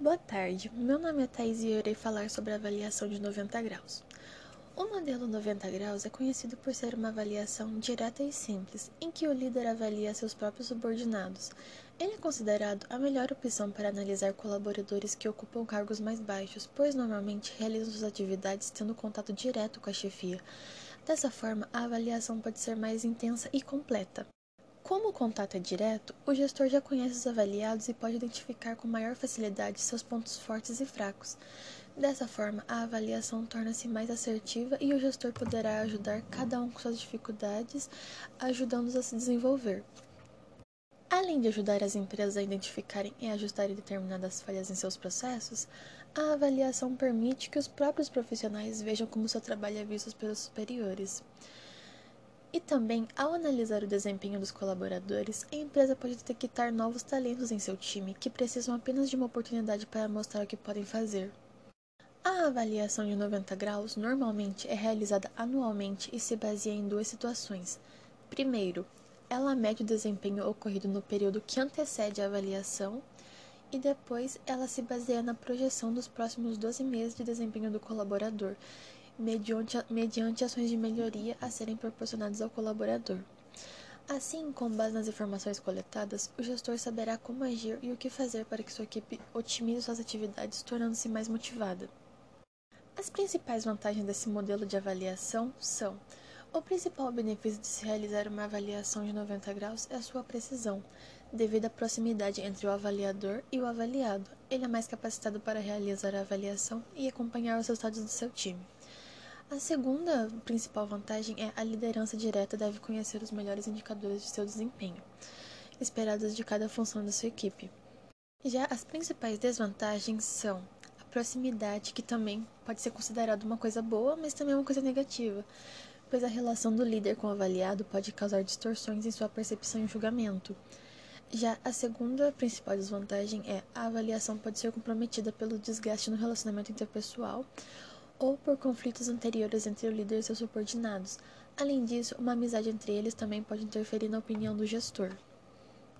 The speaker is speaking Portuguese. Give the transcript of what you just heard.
Boa tarde, meu nome é Thais e eu irei falar sobre a avaliação de 90 graus. O modelo 90 graus é conhecido por ser uma avaliação direta e simples, em que o líder avalia seus próprios subordinados. Ele é considerado a melhor opção para analisar colaboradores que ocupam cargos mais baixos, pois normalmente realizam suas atividades tendo contato direto com a chefia. Dessa forma, a avaliação pode ser mais intensa e completa. Como o contato é direto, o gestor já conhece os avaliados e pode identificar com maior facilidade seus pontos fortes e fracos. Dessa forma, a avaliação torna-se mais assertiva e o gestor poderá ajudar cada um com suas dificuldades, ajudando-os a se desenvolver. Além de ajudar as empresas a identificarem e ajustarem determinadas falhas em seus processos, a avaliação permite que os próprios profissionais vejam como seu trabalho é visto pelos superiores. E também, ao analisar o desempenho dos colaboradores, a empresa pode detectar novos talentos em seu time que precisam apenas de uma oportunidade para mostrar o que podem fazer. A avaliação de 90 graus normalmente é realizada anualmente e se baseia em duas situações. Primeiro, ela mede o desempenho ocorrido no período que antecede a avaliação, e depois ela se baseia na projeção dos próximos 12 meses de desempenho do colaborador, mediante, mediante ações de melhoria a serem proporcionadas ao colaborador. Assim, com base nas informações coletadas, o gestor saberá como agir e o que fazer para que sua equipe otimize suas atividades, tornando-se mais motivada. As principais vantagens desse modelo de avaliação são: o principal benefício de se realizar uma avaliação de 90 graus é a sua precisão, devido à proximidade entre o avaliador e o avaliado. Ele é mais capacitado para realizar a avaliação e acompanhar os resultados do seu time. A segunda principal vantagem é a liderança direta deve conhecer os melhores indicadores de seu desempenho, esperados de cada função da sua equipe. Já as principais desvantagens são a proximidade, que também pode ser considerada uma coisa boa, mas também uma coisa negativa, pois a relação do líder com o avaliado pode causar distorções em sua percepção e julgamento. Já a segunda principal desvantagem é a avaliação pode ser comprometida pelo desgaste no relacionamento interpessoal ou por conflitos anteriores entre o líder e seus subordinados. Além disso, uma amizade entre eles também pode interferir na opinião do gestor.